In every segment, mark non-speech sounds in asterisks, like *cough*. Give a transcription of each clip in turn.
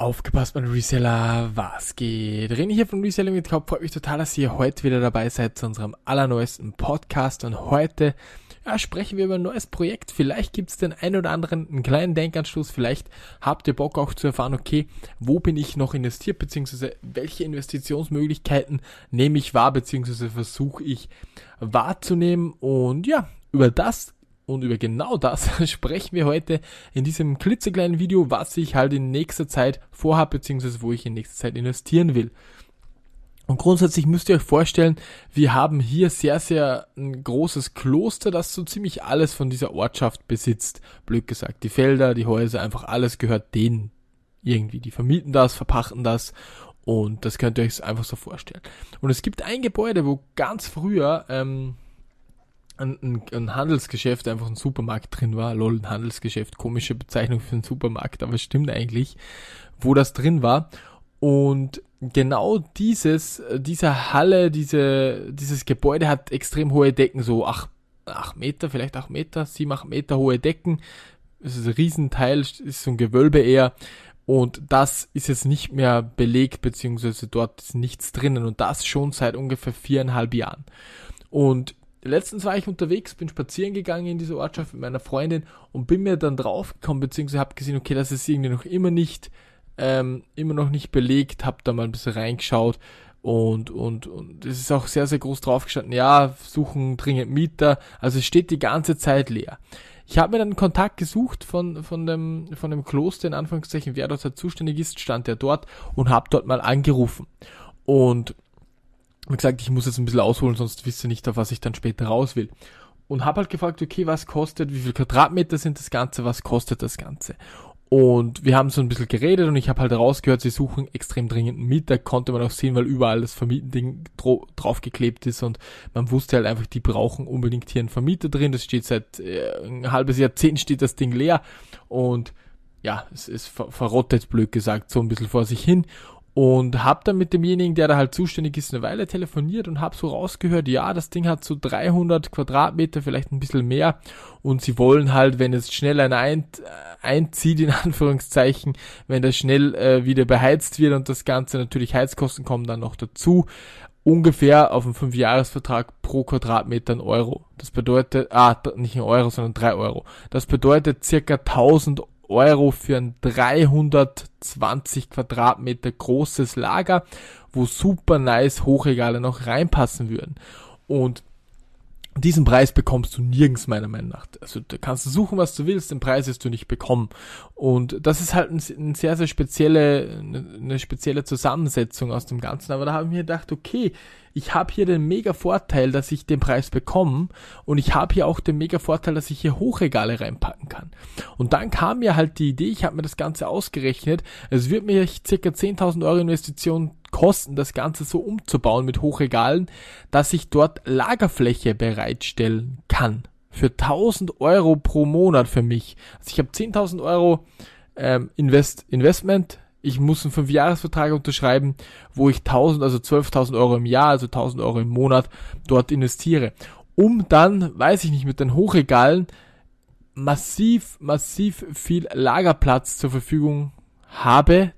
Aufgepasst, mein Reseller, was geht? René hier von Reselling mit Kopf. Freut mich total, dass ihr heute wieder dabei seid zu unserem allerneuesten Podcast. Und heute ja, sprechen wir über ein neues Projekt. Vielleicht gibt es den einen oder anderen einen kleinen Denkanstoß. Vielleicht habt ihr Bock auch zu erfahren, okay, wo bin ich noch investiert, beziehungsweise welche Investitionsmöglichkeiten nehme ich wahr, beziehungsweise versuche ich wahrzunehmen. Und ja, über das und über genau das *laughs* sprechen wir heute in diesem klitzekleinen Video, was ich halt in nächster Zeit vorhabe, beziehungsweise wo ich in nächster Zeit investieren will. Und grundsätzlich müsst ihr euch vorstellen, wir haben hier sehr, sehr ein großes Kloster, das so ziemlich alles von dieser Ortschaft besitzt. Blöd gesagt, die Felder, die Häuser, einfach alles gehört denen irgendwie. Die vermieten das, verpachten das und das könnt ihr euch einfach so vorstellen. Und es gibt ein Gebäude, wo ganz früher ähm, ein, ein, ein, Handelsgeschäft, einfach ein Supermarkt drin war. Lol, ein Handelsgeschäft, komische Bezeichnung für einen Supermarkt, aber es stimmt eigentlich, wo das drin war. Und genau dieses, diese Halle, diese, dieses Gebäude hat extrem hohe Decken, so acht, acht Meter, vielleicht acht Meter, sieben, acht Meter hohe Decken. Es ist ein Riesenteil, ist so ein Gewölbe eher. Und das ist jetzt nicht mehr belegt, beziehungsweise dort ist nichts drinnen. Und das schon seit ungefähr viereinhalb Jahren. Und letztens war ich unterwegs, bin spazieren gegangen in diese Ortschaft mit meiner Freundin und bin mir dann draufgekommen, beziehungsweise habe gesehen, okay, das ist irgendwie noch immer nicht, ähm, immer noch nicht belegt, habe da mal ein bisschen reingeschaut und, und, und es ist auch sehr, sehr groß draufgestanden, ja, suchen dringend Mieter, also es steht die ganze Zeit leer. Ich habe mir dann Kontakt gesucht von, von, dem, von dem Kloster, in Anführungszeichen, wer dort halt zuständig ist, stand er dort und habe dort mal angerufen. Und wie gesagt, ich muss jetzt ein bisschen ausholen, sonst wisst ihr nicht, auf was ich dann später raus will. Und habe halt gefragt, okay, was kostet, wie viel Quadratmeter sind das Ganze, was kostet das Ganze? Und wir haben so ein bisschen geredet und ich habe halt rausgehört, sie suchen extrem dringend einen Mieter, konnte man auch sehen, weil überall das Vermietending draufgeklebt ist und man wusste halt einfach, die brauchen unbedingt hier einen Vermieter drin. Das steht seit äh, ein halbes Jahrzehnt steht das Ding leer und ja, es ist ver verrottet, blöd gesagt, so ein bisschen vor sich hin und hab dann mit demjenigen, der da halt zuständig ist, eine Weile telefoniert und hab so rausgehört, ja, das Ding hat so 300 Quadratmeter, vielleicht ein bisschen mehr und sie wollen halt, wenn es schnell ein ein, einzieht, in *laughs* Anführungszeichen, wenn das schnell äh, wieder beheizt wird und das Ganze natürlich Heizkosten kommen dann noch dazu, ungefähr auf einen 5-Jahres-Vertrag pro Quadratmeter ein Euro. Das bedeutet, ah, nicht ein Euro, sondern drei Euro. Das bedeutet circa 1000 Euro Euro für ein 320 Quadratmeter großes Lager, wo super nice Hochregale noch reinpassen würden. Und diesen Preis bekommst du nirgends meiner Meinung nach. Also da kannst du suchen, was du willst, den Preis wirst du nicht bekommen. Und das ist halt ein, sehr, sehr spezielle, eine spezielle Zusammensetzung aus dem Ganzen. Aber da habe ich mir gedacht, okay, ich habe hier den mega Vorteil, dass ich den Preis bekomme und ich habe hier auch den mega Vorteil, dass ich hier Hochregale reinpacken kann. Und dann kam mir halt die Idee, ich habe mir das Ganze ausgerechnet, es wird mir circa 10.000 Euro Investition kosten, das Ganze so umzubauen mit Hochregalen, dass ich dort Lagerfläche bereitstellen kann. Für 1000 Euro pro Monat für mich. Also ich habe 10.000 Euro ähm, Invest Investment. Ich muss einen 5-Jahres-Vertrag unterschreiben, wo ich 1000, also 12.000 Euro im Jahr, also 1000 Euro im Monat dort investiere. Um dann, weiß ich nicht, mit den Hochregalen massiv, massiv viel Lagerplatz zur Verfügung habe,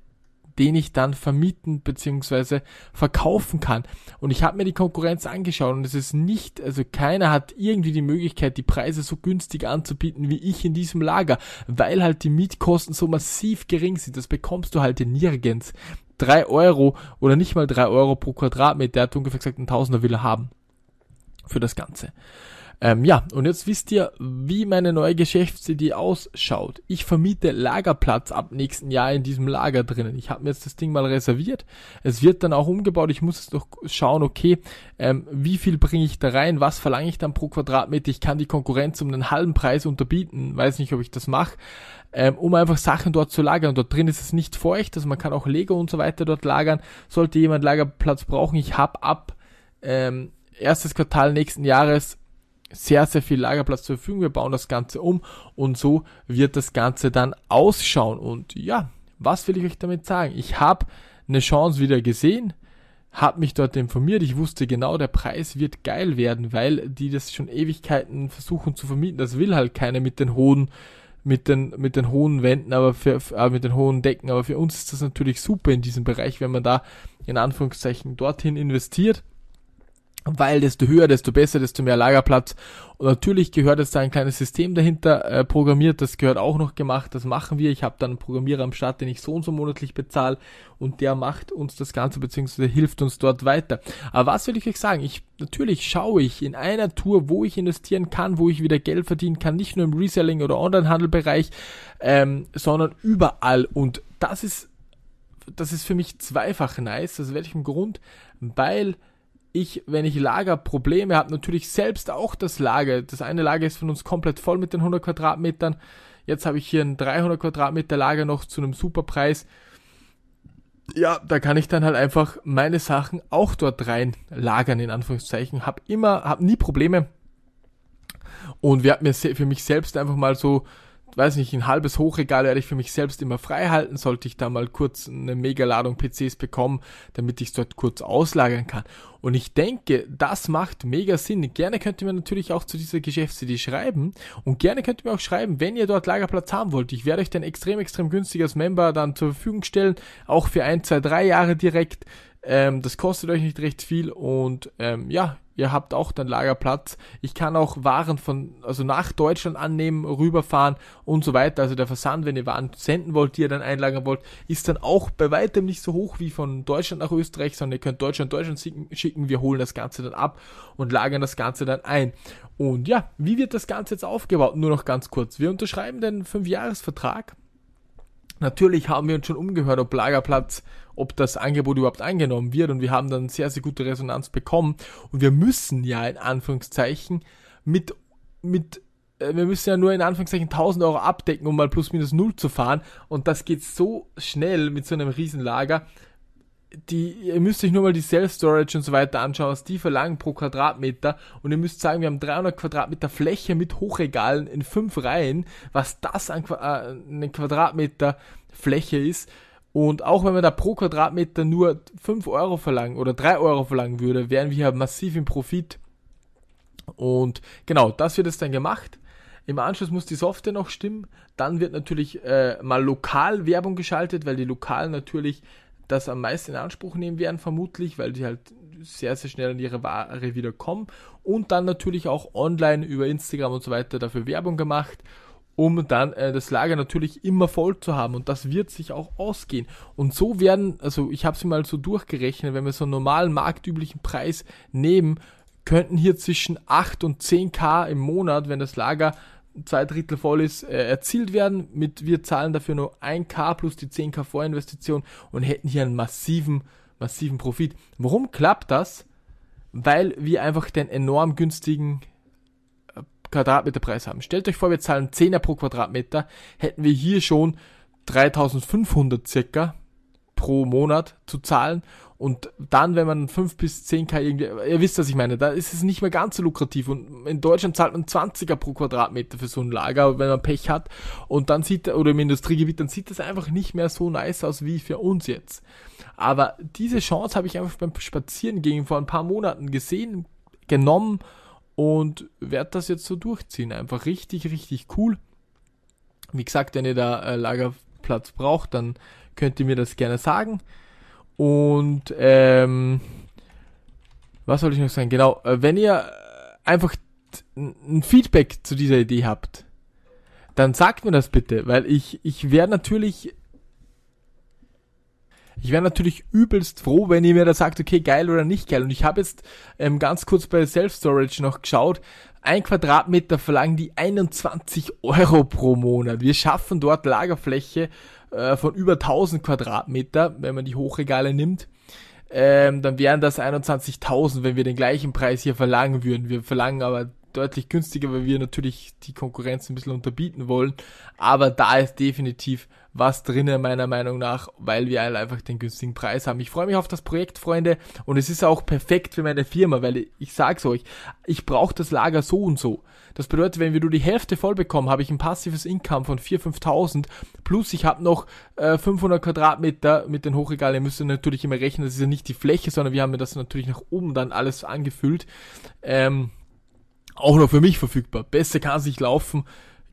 den ich dann vermieten bzw. verkaufen kann. Und ich habe mir die Konkurrenz angeschaut und es ist nicht, also keiner hat irgendwie die Möglichkeit, die Preise so günstig anzubieten wie ich in diesem Lager, weil halt die Mietkosten so massiv gering sind. Das bekommst du halt nirgends. Drei Euro oder nicht mal drei Euro pro Quadratmeter, der hat ungefähr gesagt, ein Tausender will er haben für das Ganze. Ähm, ja, und jetzt wisst ihr, wie meine neue Geschäftsidee ausschaut. Ich vermiete Lagerplatz ab nächsten Jahr in diesem Lager drinnen. Ich habe mir jetzt das Ding mal reserviert. Es wird dann auch umgebaut. Ich muss jetzt noch schauen, okay, ähm, wie viel bringe ich da rein, was verlange ich dann pro Quadratmeter. Ich kann die Konkurrenz um einen halben Preis unterbieten. Weiß nicht, ob ich das mache. Ähm, um einfach Sachen dort zu lagern. Dort drin ist es nicht feucht, also man kann auch Lego und so weiter dort lagern. Sollte jemand Lagerplatz brauchen, ich habe ab ähm, erstes Quartal nächsten Jahres sehr, sehr viel Lagerplatz zur Verfügung. Wir bauen das Ganze um und so wird das Ganze dann ausschauen. Und ja, was will ich euch damit sagen? Ich habe eine Chance wieder gesehen, habe mich dort informiert. Ich wusste genau, der Preis wird geil werden, weil die das schon Ewigkeiten versuchen zu vermieten. Das will halt keiner mit den hohen mit den, mit den hohen Wänden, aber für, äh, mit den hohen Decken. Aber für uns ist das natürlich super in diesem Bereich, wenn man da in Anführungszeichen dorthin investiert weil desto höher, desto besser, desto mehr Lagerplatz. Und natürlich gehört jetzt da ein kleines System dahinter äh, programmiert, das gehört auch noch gemacht, das machen wir. Ich habe dann einen Programmierer am Start, den ich so und so monatlich bezahle und der macht uns das Ganze beziehungsweise hilft uns dort weiter. Aber was will ich euch sagen? Ich natürlich schaue ich in einer Tour, wo ich investieren kann, wo ich wieder Geld verdienen kann, nicht nur im Reselling oder Onlinehandelbereich, ähm, sondern überall. Und das ist das ist für mich zweifach nice. Aus welchem Grund? Weil ich, wenn ich Lagerprobleme habe, natürlich selbst auch das Lager. Das eine Lager ist von uns komplett voll mit den 100 Quadratmetern. Jetzt habe ich hier ein 300 Quadratmeter Lager noch zu einem Superpreis. Ja, da kann ich dann halt einfach meine Sachen auch dort rein lagern, in Anführungszeichen. Hab immer, hab nie Probleme. Und wir hatten mir für mich selbst einfach mal so weiß nicht, ein halbes Hochregal werde ich für mich selbst immer frei halten, sollte ich da mal kurz eine Megaladung PCs bekommen, damit ich es dort kurz auslagern kann. Und ich denke, das macht mega Sinn. Gerne könnt ihr mir natürlich auch zu dieser Geschäftsidee schreiben und gerne könnt ihr mir auch schreiben, wenn ihr dort Lagerplatz haben wollt. Ich werde euch dann extrem, extrem günstiges Member dann zur Verfügung stellen, auch für ein, zwei, drei Jahre direkt. Ähm, das kostet euch nicht recht viel und ähm, ja, ihr habt auch dann Lagerplatz. Ich kann auch Waren von, also nach Deutschland annehmen, rüberfahren und so weiter. Also der Versand, wenn ihr Waren senden wollt, die ihr dann einlagern wollt, ist dann auch bei weitem nicht so hoch wie von Deutschland nach Österreich, sondern ihr könnt Deutschland Deutschland schicken. Wir holen das Ganze dann ab und lagern das Ganze dann ein. Und ja, wie wird das Ganze jetzt aufgebaut? Nur noch ganz kurz. Wir unterschreiben den 5-Jahres-Vertrag Natürlich haben wir uns schon umgehört, ob Lagerplatz, ob das Angebot überhaupt angenommen wird und wir haben dann sehr, sehr gute Resonanz bekommen. Und wir müssen ja in Anführungszeichen mit, mit, äh, wir müssen ja nur in Anführungszeichen 1000 Euro abdecken, um mal plus minus null zu fahren. Und das geht so schnell mit so einem Riesenlager, die, ihr müsst euch nur mal die Self-Storage und so weiter anschauen, was die verlangen pro Quadratmeter. Und ihr müsst sagen, wir haben 300 Quadratmeter Fläche mit Hochregalen in fünf Reihen, was das an äh, Quadratmeter Fläche ist. Und auch wenn wir da pro Quadratmeter nur 5 Euro verlangen oder 3 Euro verlangen würde, wären wir ja massiv im Profit. Und genau, das wird jetzt dann gemacht. Im Anschluss muss die Software noch stimmen. Dann wird natürlich äh, mal lokal Werbung geschaltet, weil die lokal natürlich das am meisten in Anspruch nehmen werden, vermutlich, weil die halt sehr, sehr schnell an ihre Ware wieder kommen. Und dann natürlich auch online über Instagram und so weiter dafür Werbung gemacht, um dann äh, das Lager natürlich immer voll zu haben. Und das wird sich auch ausgehen. Und so werden, also ich habe sie mal so durchgerechnet, wenn wir so einen normalen marktüblichen Preis nehmen, könnten hier zwischen 8 und 10k im Monat, wenn das Lager zwei Drittel voll ist, äh, erzielt werden. Mit, wir zahlen dafür nur 1K plus die 10K Vorinvestition und hätten hier einen massiven, massiven Profit. Warum klappt das? Weil wir einfach den enorm günstigen äh, Quadratmeterpreis haben. Stellt euch vor, wir zahlen 10er pro Quadratmeter, hätten wir hier schon 3500 circa pro Monat zu zahlen und dann, wenn man 5 bis 10k irgendwie, ihr wisst, was ich meine, da ist es nicht mehr ganz so lukrativ. Und in Deutschland zahlt man 20er pro Quadratmeter für so ein Lager, wenn man Pech hat. Und dann sieht, oder im Industriegebiet, dann sieht das einfach nicht mehr so nice aus wie für uns jetzt. Aber diese Chance habe ich einfach beim Spazieren gegen vor ein paar Monaten gesehen, genommen und werde das jetzt so durchziehen. Einfach richtig, richtig cool. Wie gesagt, wenn ihr da äh, Lagerplatz braucht, dann könnt ihr mir das gerne sagen. Und ähm, was soll ich noch sagen? Genau, äh, wenn ihr einfach ein Feedback zu dieser Idee habt, dann sagt mir das bitte, weil ich, ich wäre natürlich, ich wäre natürlich übelst froh, wenn ihr mir da sagt, okay, geil oder nicht geil. Und ich habe jetzt ähm, ganz kurz bei Self-Storage noch geschaut, ein Quadratmeter verlangen die 21 Euro pro Monat. Wir schaffen dort Lagerfläche äh, von über 1000 Quadratmeter, wenn man die Hochregale nimmt. Ähm, dann wären das 21.000, wenn wir den gleichen Preis hier verlangen würden. Wir verlangen aber deutlich günstiger, weil wir natürlich die Konkurrenz ein bisschen unterbieten wollen. Aber da ist definitiv was drinnen, meiner Meinung nach, weil wir einfach den günstigen Preis haben. Ich freue mich auf das Projekt, Freunde, und es ist auch perfekt für meine Firma, weil ich, ich sag's euch, ich brauche das Lager so und so. Das bedeutet, wenn wir nur die Hälfte voll bekommen, habe ich ein passives Income von 4.000, 5.000 plus ich habe noch äh, 500 Quadratmeter mit den Hochregalen. Ihr müsst natürlich immer rechnen, das ist ja nicht die Fläche, sondern wir haben das natürlich nach oben dann alles angefüllt. Ähm, auch noch für mich verfügbar. Besser kann es nicht laufen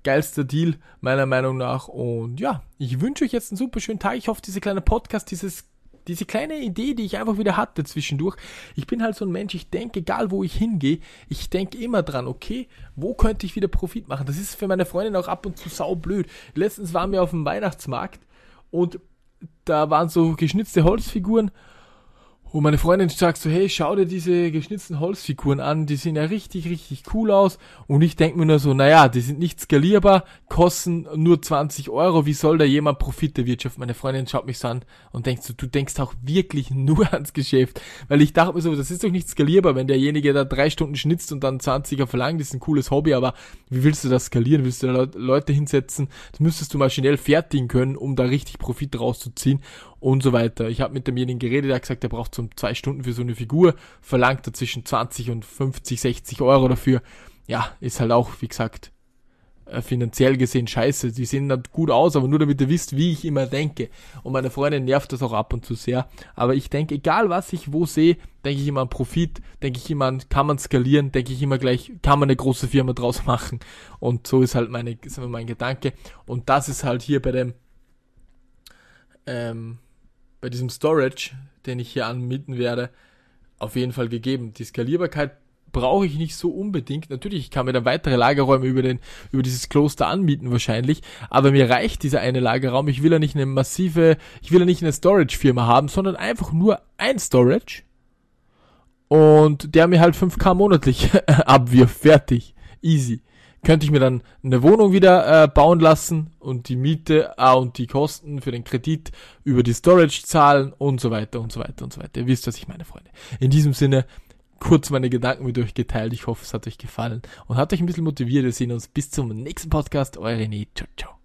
geilster Deal, meiner Meinung nach. Und ja, ich wünsche euch jetzt einen super schönen Tag. Ich hoffe, dieser kleine Podcast, dieses diese kleine Idee, die ich einfach wieder hatte zwischendurch. Ich bin halt so ein Mensch, ich denke, egal wo ich hingehe, ich denke immer dran, okay, wo könnte ich wieder Profit machen? Das ist für meine Freundin auch ab und zu saublöd. Letztens waren wir auf dem Weihnachtsmarkt und da waren so geschnitzte Holzfiguren und meine Freundin sagt so, hey, schau dir diese geschnitzten Holzfiguren an, die sehen ja richtig, richtig cool aus. Und ich denke mir nur so, naja, die sind nicht skalierbar, kosten nur 20 Euro, wie soll da jemand Profit erwirtschaften? Meine Freundin schaut mich so an und denkt so, du denkst auch wirklich *laughs* nur ans Geschäft. Weil ich dachte mir so, das ist doch nicht skalierbar, wenn derjenige da drei Stunden schnitzt und dann 20er verlangt, das ist ein cooles Hobby, aber wie willst du das skalieren? Willst du da Leute hinsetzen? Das müsstest du mal schnell fertigen können, um da richtig Profit rauszuziehen und so weiter. Ich habe mit demjenigen geredet, der hat gesagt, er braucht so zwei Stunden für so eine Figur, verlangt er zwischen 20 und 50, 60 Euro dafür. Ja, ist halt auch, wie gesagt, äh, finanziell gesehen scheiße. Die sehen dann gut aus, aber nur damit ihr wisst, wie ich immer denke. Und meine Freundin nervt das auch ab und zu sehr. Aber ich denke, egal was ich wo sehe, denke ich immer an Profit, denke ich immer an, kann man skalieren, denke ich immer gleich, kann man eine große Firma draus machen. Und so ist halt meine, ist mein Gedanke. Und das ist halt hier bei dem, ähm, bei diesem Storage, den ich hier anmieten werde, auf jeden Fall gegeben. Die Skalierbarkeit brauche ich nicht so unbedingt. Natürlich, ich kann mir dann weitere Lagerräume über den, über dieses Kloster anmieten wahrscheinlich, aber mir reicht dieser eine Lagerraum. Ich will ja nicht eine massive, ich will ja nicht eine Storage-Firma haben, sondern einfach nur ein Storage und der mir halt 5k monatlich *laughs* abwirft. Fertig. Easy könnte ich mir dann eine Wohnung wieder äh, bauen lassen und die Miete ah, und die Kosten für den Kredit über die Storage zahlen und so weiter und so weiter und so weiter. Ihr wisst, was ich meine, Freunde. In diesem Sinne, kurz meine Gedanken mit euch geteilt. Ich hoffe, es hat euch gefallen und hat euch ein bisschen motiviert. Wir sehen uns bis zum nächsten Podcast. Eure René. Ciao, ciao.